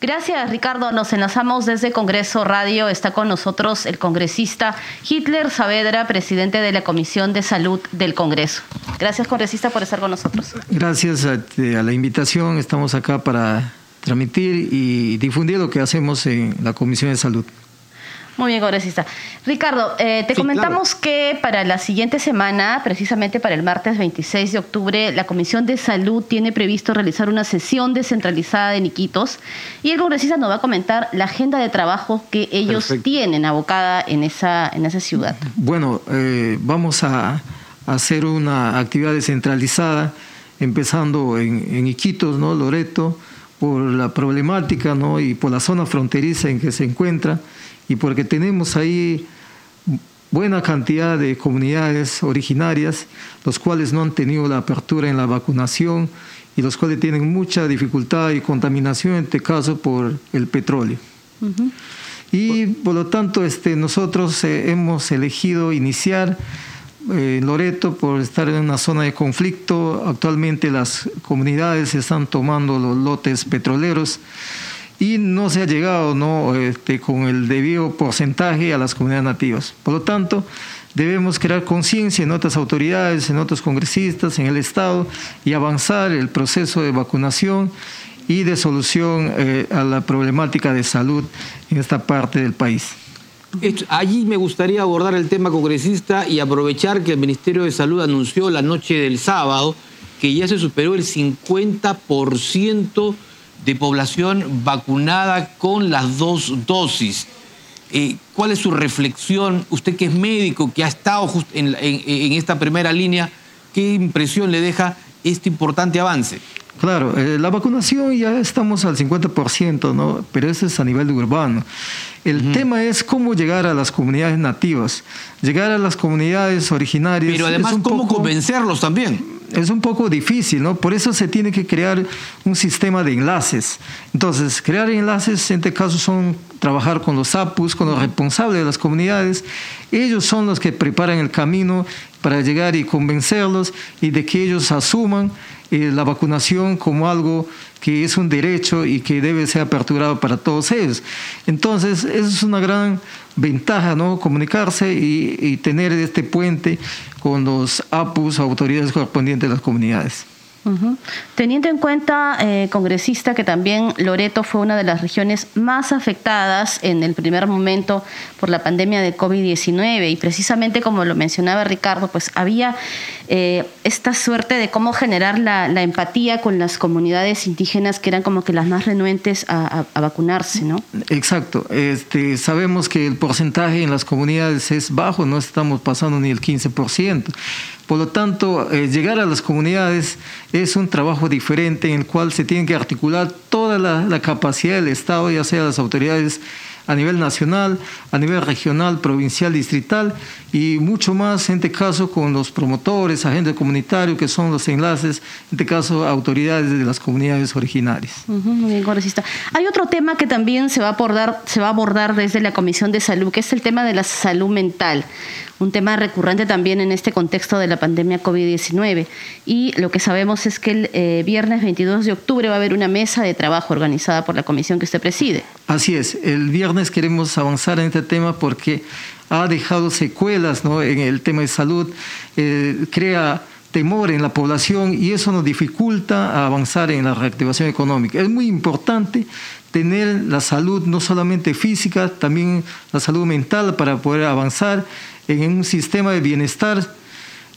Gracias, Ricardo. Nos enlazamos desde Congreso Radio. Está con nosotros el congresista Hitler Saavedra, presidente de la Comisión de Salud del Congreso. Gracias, congresista, por estar con nosotros. Gracias a, a la invitación. Estamos acá para transmitir y difundir lo que hacemos en la Comisión de Salud. Muy bien, congresista. Ricardo, eh, te comentamos que para la siguiente semana, precisamente para el martes 26 de octubre, la Comisión de Salud tiene previsto realizar una sesión descentralizada de Niquitos y el congresista nos va a comentar la agenda de trabajo que ellos tienen abocada en esa, en esa ciudad. Bueno, eh, vamos a hacer una actividad descentralizada, empezando en, en Iquitos, ¿no? Loreto, por la problemática ¿no? y por la zona fronteriza en que se encuentra y porque tenemos ahí buena cantidad de comunidades originarias, los cuales no han tenido la apertura en la vacunación y los cuales tienen mucha dificultad y contaminación, en este caso por el petróleo. Y por lo tanto este, nosotros eh, hemos elegido iniciar eh, Loreto por estar en una zona de conflicto. Actualmente las comunidades están tomando los lotes petroleros y no se ha llegado ¿no? Este, con el debido porcentaje a las comunidades nativas. Por lo tanto, debemos crear conciencia en otras autoridades, en otros congresistas, en el Estado y avanzar el proceso de vacunación y de solución eh, a la problemática de salud en esta parte del país. Allí me gustaría abordar el tema congresista y aprovechar que el Ministerio de Salud anunció la noche del sábado que ya se superó el 50% de población vacunada con las dos dosis. Eh, ¿Cuál es su reflexión? Usted que es médico, que ha estado en, en esta primera línea, ¿qué impresión le deja este importante avance? Claro, eh, la vacunación ya estamos al 50%, ¿no? pero eso es a nivel urbano. El tema es cómo llegar a las comunidades nativas, llegar a las comunidades originarias. Pero además, ¿cómo convencerlos también? Es un poco difícil, ¿no? Por eso se tiene que crear un sistema de enlaces. Entonces, crear enlaces en este caso son trabajar con los APUS, con los responsables de las comunidades. Ellos son los que preparan el camino para llegar y convencerlos y de que ellos asuman eh, la vacunación como algo que es un derecho y que debe ser aperturado para todos ellos. Entonces, eso es una gran ventaja, ¿no? Comunicarse y, y tener este puente con los APUs, autoridades correspondientes de las comunidades. Teniendo en cuenta, eh, congresista, que también Loreto fue una de las regiones más afectadas en el primer momento por la pandemia de COVID-19 y precisamente como lo mencionaba Ricardo, pues había eh, esta suerte de cómo generar la, empatía con las comunidades indígenas que eran como que las más renuentes a, vacunarse, ¿no? Exacto. Este, sabemos que el porcentaje en las comunidades es bajo, no estamos pasando ni el 15%. Por lo tanto, eh, llegar a las comunidades es un trabajo diferente en el cual se tiene que articular toda la, capacidad del Estado, ya sea las autoridades a nivel nacional, a nivel regional, provincial, distrital y mucho más en este caso con los promotores, agentes comunitarios que son los enlaces, en este caso autoridades de las comunidades originarias. muy bien, congresista. Hay otro tema que también se va a abordar, se va a abordar desde la Comisión de Salud, que es el tema de la salud mental un tema recurrente también en este contexto de la pandemia COVID-19. Y lo que sabemos es que el eh, viernes 22 de octubre va a haber una mesa de trabajo organizada por la comisión que usted preside. Así es, el viernes queremos avanzar en este tema porque ha dejado secuelas ¿no? en el tema de salud, eh, crea temor en la población y eso nos dificulta avanzar en la reactivación económica. Es muy importante tener la salud no solamente física, también la salud mental para poder avanzar en un sistema de bienestar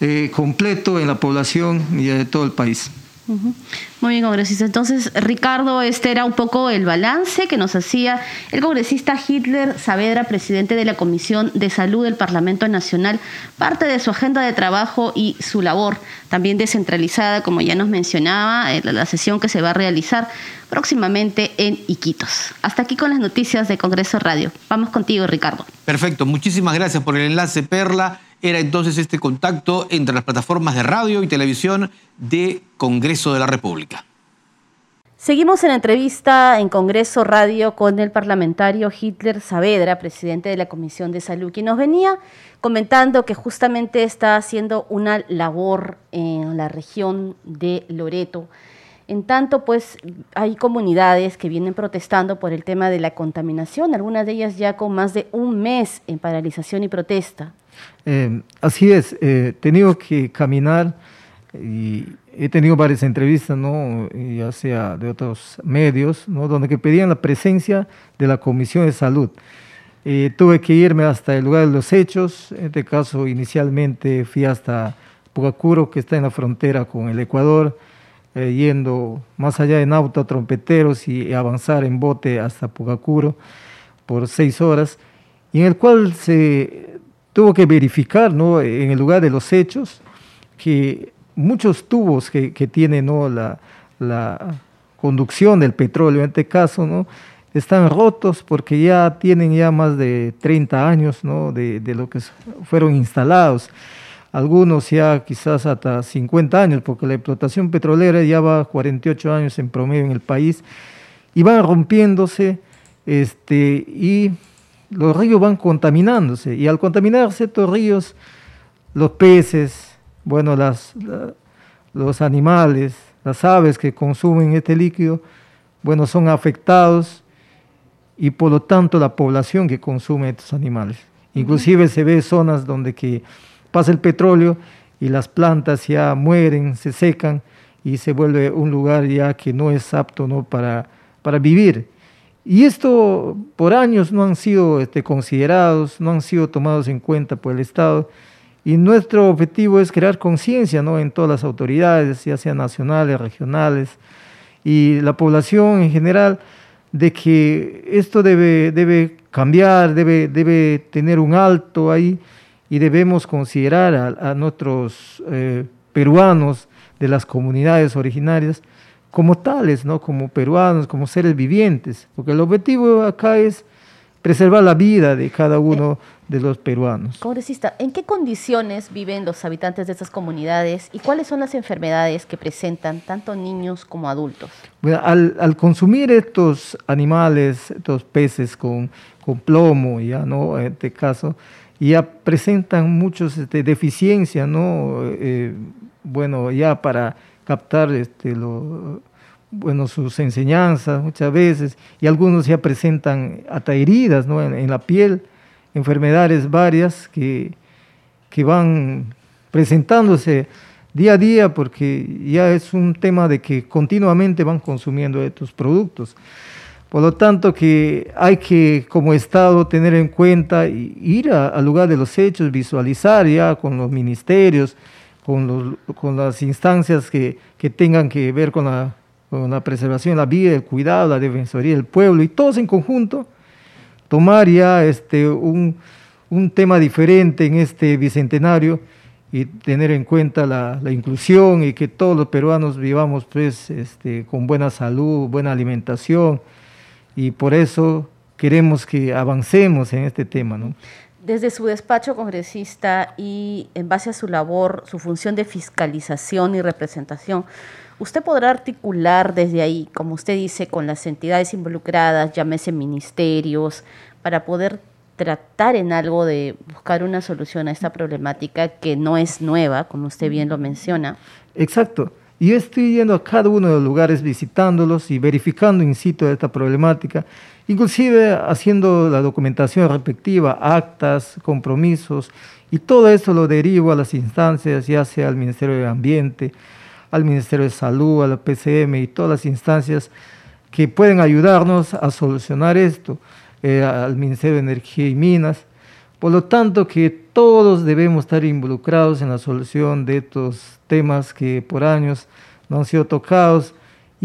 eh, completo en la población y de todo el país. Muy bien, congresista. Entonces, Ricardo, este era un poco el balance que nos hacía el congresista Hitler Saavedra, presidente de la Comisión de Salud del Parlamento Nacional, parte de su agenda de trabajo y su labor, también descentralizada, como ya nos mencionaba, eh, la sesión que se va a realizar próximamente en Iquitos. Hasta aquí con las noticias de Congreso Radio. Vamos contigo, Ricardo. Perfecto, muchísimas gracias por el enlace, Perla. Era entonces este contacto entre las plataformas de radio y televisión de Congreso de la República. Seguimos en entrevista en Congreso Radio con el parlamentario Hitler Saavedra, presidente de la Comisión de Salud, quien nos venía comentando que justamente está haciendo una labor en la región de Loreto En tanto, pues hay comunidades que vienen protestando por el tema de la contaminación, algunas de ellas ya con más de un mes en paralización y protesta. Eh, así es, he tenido que caminar y he tenido varias entrevistas, ¿no? ya sea de otros medios, ¿no? donde que pedían la presencia de la Comisión de Salud. Eh, tuve que irme hasta el lugar de los hechos, en este caso inicialmente fui hasta Pugacuro, que está en la frontera con el Ecuador, eh, yendo más allá en auto trompeteros y avanzar en bote hasta Pugacuro por seis horas, y en el cual se tuvo que verificar ¿no? en el lugar de los hechos que muchos tubos que, que tiene ¿no? la, conducción del petróleo, en este caso, ¿no? están rotos porque ya tienen ya más de 30 años ¿no? de, de lo que fueron instalados. Algunos ya quizás hasta 50 años, porque la explotación petrolera ya va 48 años en promedio en el país, y van rompiéndose este, y los ríos van contaminándose. Y al contaminarse estos ríos, los peces, bueno, las, los animales, las aves que consumen este líquido, bueno, son afectados y por lo tanto la población que consume estos animales. Inclusive se ve zonas donde que pasa el petróleo y las plantas ya mueren, se secan y se vuelve un lugar ya que no es apto ¿no? Para, para vivir. Y esto por años no han sido este, considerados, no han sido tomados en cuenta por el Estado y nuestro objetivo es crear conciencia ¿no? en todas las autoridades, ya sean nacionales, regionales, y la población en general, de que esto debe, debe cambiar, debe, debe tener un alto ahí, y debemos considerar a, nuestros eh, peruanos de las comunidades originarias como tales, ¿no? como peruanos, como seres vivientes, porque el objetivo acá es preservar la vida de cada uno de los peruanos. Congresista, ¿en qué condiciones viven los habitantes de estas comunidades y cuáles son las enfermedades que presentan tanto niños como adultos? Bueno, al, consumir estos animales, estos peces con, con plomo, ya no, en este caso, ya presentan muchas este, deficiencias, ¿no? Eh, bueno, ya para captar este, bueno, sus enseñanzas muchas veces, y algunos ya presentan hasta heridas ¿no? en, la piel, enfermedades varias que, que van presentándose día a día porque ya es un tema de que continuamente van consumiendo estos productos. Por lo tanto, que hay que como Estado tener en cuenta, ir al lugar de los hechos, visualizar ya con los ministerios, con, las instancias que, tengan que ver con la con la preservación la vida, el cuidado, la defensoría del pueblo y todos en conjunto, tomar ya este, un, tema diferente en este bicentenario y tener en cuenta la, la, inclusión y que todos los peruanos vivamos pues, este, con buena salud, buena alimentación y por eso queremos que avancemos en este tema. ¿no? Desde su despacho congresista y en base a su labor, su función de fiscalización y representación, usted podrá articular desde ahí, como usted dice, con las entidades involucradas, llámese ministerios, para poder tratar en algo de buscar una solución a esta problemática que no es nueva, como usted bien lo menciona. Exacto. Yo estoy yendo a cada uno de los lugares visitándolos y verificando in situ esta problemática, inclusive haciendo la documentación respectiva, actas, compromisos, y todo eso lo derivo a las instancias, ya sea al Ministerio de Ambiente, al Ministerio de Salud, a la PCM y todas las instancias que pueden ayudarnos a solucionar esto, eh, al Ministerio de Energía y Minas. Por lo tanto, que todos debemos estar involucrados en la solución de estos temas que por años no han sido tocados.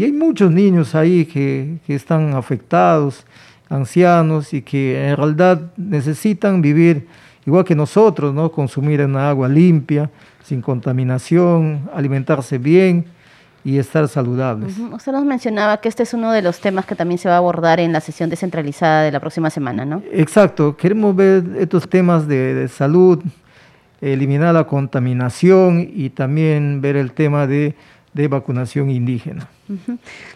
Y hay muchos niños ahí que, que están afectados, ancianos, y que en realidad necesitan vivir igual que nosotros, ¿no? consumir una agua limpia, sin contaminación, alimentarse bien y estar saludables. Usted nos mencionaba que este es uno de los temas que también se va a abordar en la sesión descentralizada de la próxima semana, ¿no? Exacto, queremos ver estos temas de, salud, eliminar la contaminación y también ver el tema de, vacunación indígena.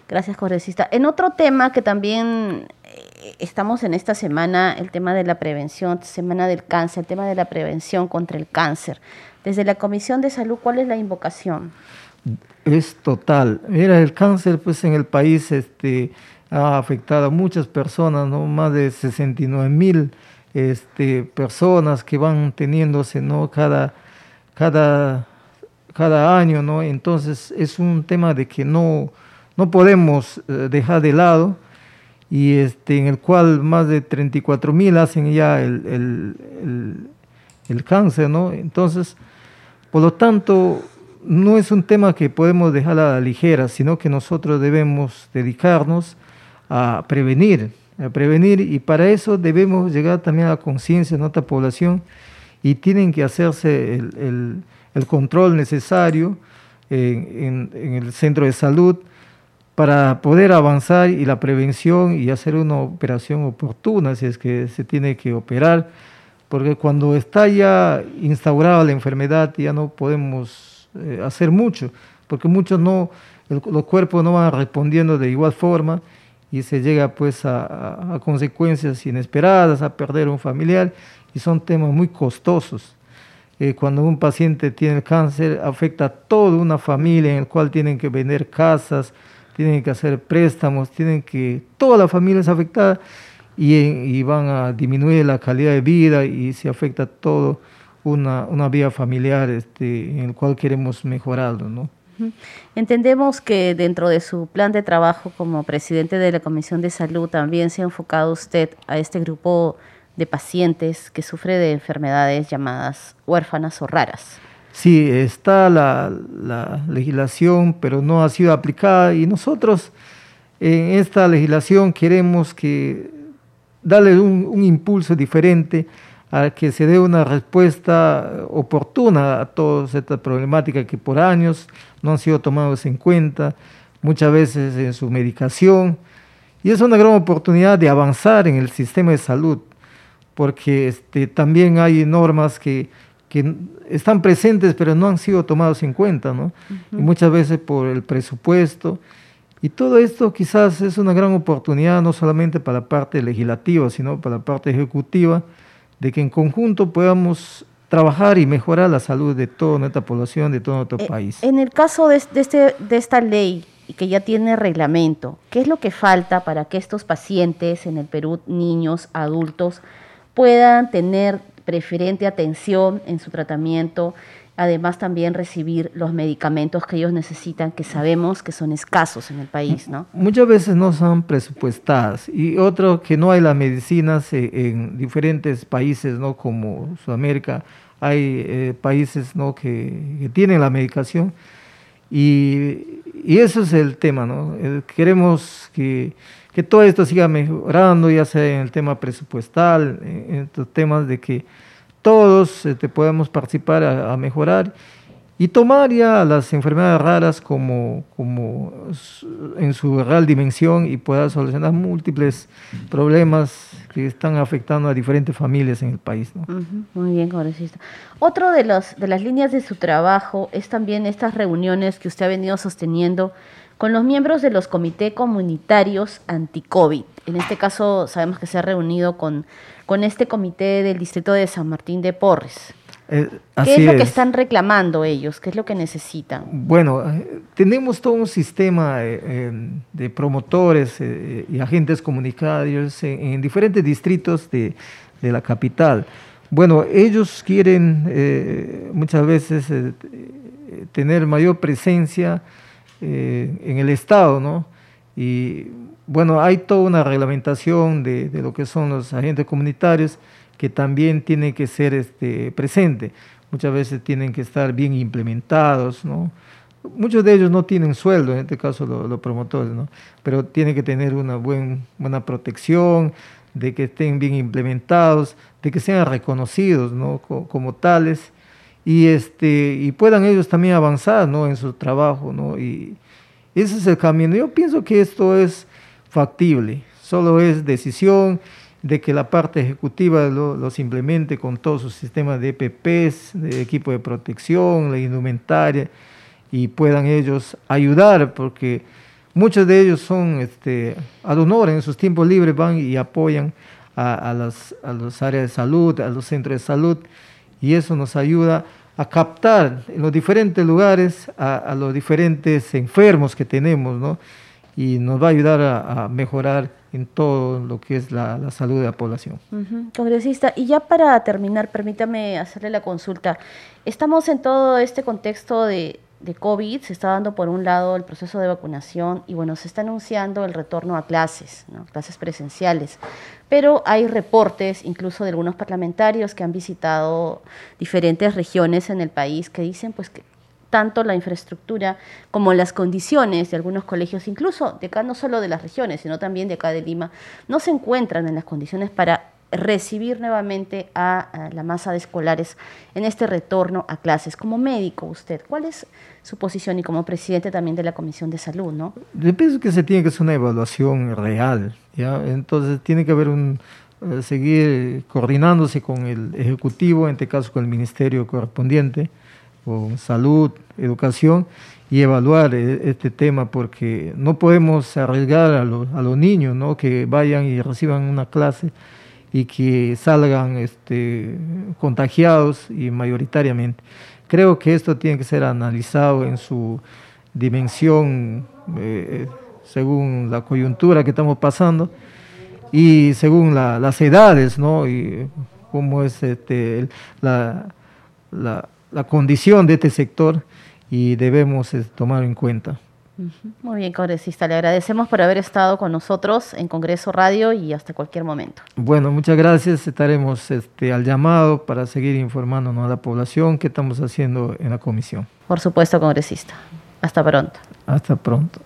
Gracias, congresista. En otro tema que también eh, estamos en esta semana, el tema de la prevención, semana del cáncer, el tema de la prevención contra el cáncer. Desde la Comisión de Salud, ¿cuál es la invocación? es total. Mira, el cáncer pues en el país este, ha afectado a muchas personas, ¿no? más de 69 mil este, personas que van teniéndose ¿no? cada, cada, cada año. ¿no? Entonces es un tema de que no, no podemos eh, dejar de lado y este, en el cual más de 34 mil hacen ya el, el, el, el cáncer. ¿no? Entonces, por lo tanto, no es un tema que podemos dejar a la ligera, sino que nosotros debemos dedicarnos a prevenir, a prevenir y para eso debemos llegar también a la conciencia de nuestra población y tienen que hacerse el, el, control necesario en, en, el centro de salud para poder avanzar y la prevención y hacer una operación oportuna si es que se tiene que operar, porque cuando está ya instaurada la enfermedad ya no podemos eh, hacer mucho, porque muchos no, los cuerpos no van respondiendo de igual forma y se llega pues a, consecuencias inesperadas, a perder un familiar y son temas muy costosos. Eh, cuando un paciente tiene cáncer afecta a toda una familia en la cual tienen que vender casas, tienen que hacer préstamos, tienen que, toda la familia es afectada y, van a disminuir la calidad de vida y se afecta todo una, una vía familiar este, en el cual queremos mejorarlo, ¿no? Entendemos que dentro de su plan de trabajo como presidente de la Comisión de Salud también se ha enfocado usted a este grupo de pacientes que sufre de enfermedades llamadas huérfanas o raras. Sí, está la, la legislación, pero no ha sido aplicada y nosotros en esta legislación queremos que darle un, un impulso diferente a que se dé una respuesta oportuna a toda esta problemática que por años no han sido tomados en cuenta, muchas veces en su medicación. Y es una gran oportunidad de avanzar en el sistema de salud, porque este, también hay normas que, que están presentes pero no han sido tomadas en cuenta, ¿no? Y muchas veces por el presupuesto. Y todo esto quizás es una gran oportunidad no solamente para la parte legislativa, sino para la parte ejecutiva, de que en conjunto podamos trabajar y mejorar la salud de toda nuestra población, de todo nuestro eh, país. En el caso de, este, de esta ley que ya tiene reglamento, ¿qué es lo que falta para que estos pacientes en el Perú, niños, adultos, puedan tener preferente atención en su tratamiento además también recibir los medicamentos que ellos necesitan, que sabemos que son escasos en el país, ¿no? Muchas veces no son presupuestadas y otro que no hay las medicinas eh, en diferentes países, ¿no? Como Sudamérica, hay eh, países, ¿no? Que, tienen la medicación y, y, eso es el tema, ¿no? Eh, queremos que, que todo esto siga mejorando, ya sea en el tema presupuestal, en estos temas de que todos este, podemos participar a, mejorar y tomar ya las enfermedades raras como, como en su real dimensión y pueda solucionar múltiples problemas que están afectando a diferentes familias en el país. Muy bien, congresista. Otro de, los, de las líneas de su trabajo es también estas reuniones que usted ha venido sosteniendo con los miembros de los comités comunitarios anti-COVID. En este caso sabemos que se ha reunido con con este comité del distrito de San Martín de Porres. Eh, ¿Qué es lo que están reclamando ellos? ¿Qué es lo que necesitan? Bueno, eh, tenemos todo un sistema eh, de promotores y agentes comunitarios en, diferentes distritos de, la capital. Bueno, ellos quieren muchas veces tener mayor presencia en el Estado, ¿no? Y bueno, hay toda una reglamentación de, lo que son los agentes comunitarios que también tienen que ser este, presentes. Muchas veces tienen que estar bien implementados, ¿no? Muchos de ellos no tienen sueldo, en este caso los, promotores, ¿no? Pero tienen que tener una buen, buena protección, de que estén bien implementados, de que sean reconocidos, ¿no? Como, tales y, este, y puedan ellos también avanzar, ¿no? En su trabajo, ¿no? Y ese es el camino. Yo pienso que esto es factible, solo es decisión de que la parte ejecutiva lo, los implemente con todos sus sistemas de EPPs, de equipo de protección, la indumentaria, y puedan ellos ayudar, porque muchos de ellos son este, ad honor, en sus tiempos libres van y apoyan a, las, a áreas de salud, a los centros de salud, y eso nos ayuda a captar en los diferentes lugares a, los diferentes enfermos que tenemos, ¿no? Y nos va a ayudar a, mejorar en todo lo que es la, salud de la población. Congresista, y ya para terminar, permítame hacerle la consulta. Estamos en todo este contexto de, de COVID, se está dando por un lado el proceso de vacunación y bueno, se está anunciando el retorno a clases, clases presenciales, pero hay reportes incluso de algunos parlamentarios que han visitado diferentes regiones en el país que dicen pues que tanto la infraestructura como las condiciones de algunos colegios, incluso de acá no solo de las regiones, sino también de acá de Lima, no se encuentran en las condiciones para recibir nuevamente a, la masa de escolares en este retorno a clases. Como médico usted, ¿cuál es su posición y como presidente también de la Comisión de Salud? ¿no? Yo pienso que se tiene que hacer una evaluación real, ¿ya? entonces tiene que haber un eh, seguir coordinándose con el Ejecutivo, en este caso con el Ministerio correspondiente, con Salud, Educación, y evaluar eh, este tema porque no podemos arriesgar a, los, a los niños ¿no? que vayan y reciban una clase y que salgan este, contagiados y mayoritariamente. Creo que esto tiene que ser analizado en su dimensión eh, según la coyuntura que estamos pasando y según las edades, ¿no? Y cómo es este, la, la condición de este sector y debemos este, tomar en cuenta. Muy bien, congresista. Le agradecemos por haber estado con nosotros en Congreso Radio y hasta cualquier momento. Bueno, muchas gracias. Estaremos este, al llamado para seguir informándonos a la población qué estamos haciendo en la comisión. Por supuesto, congresista. Hasta pronto. Hasta pronto.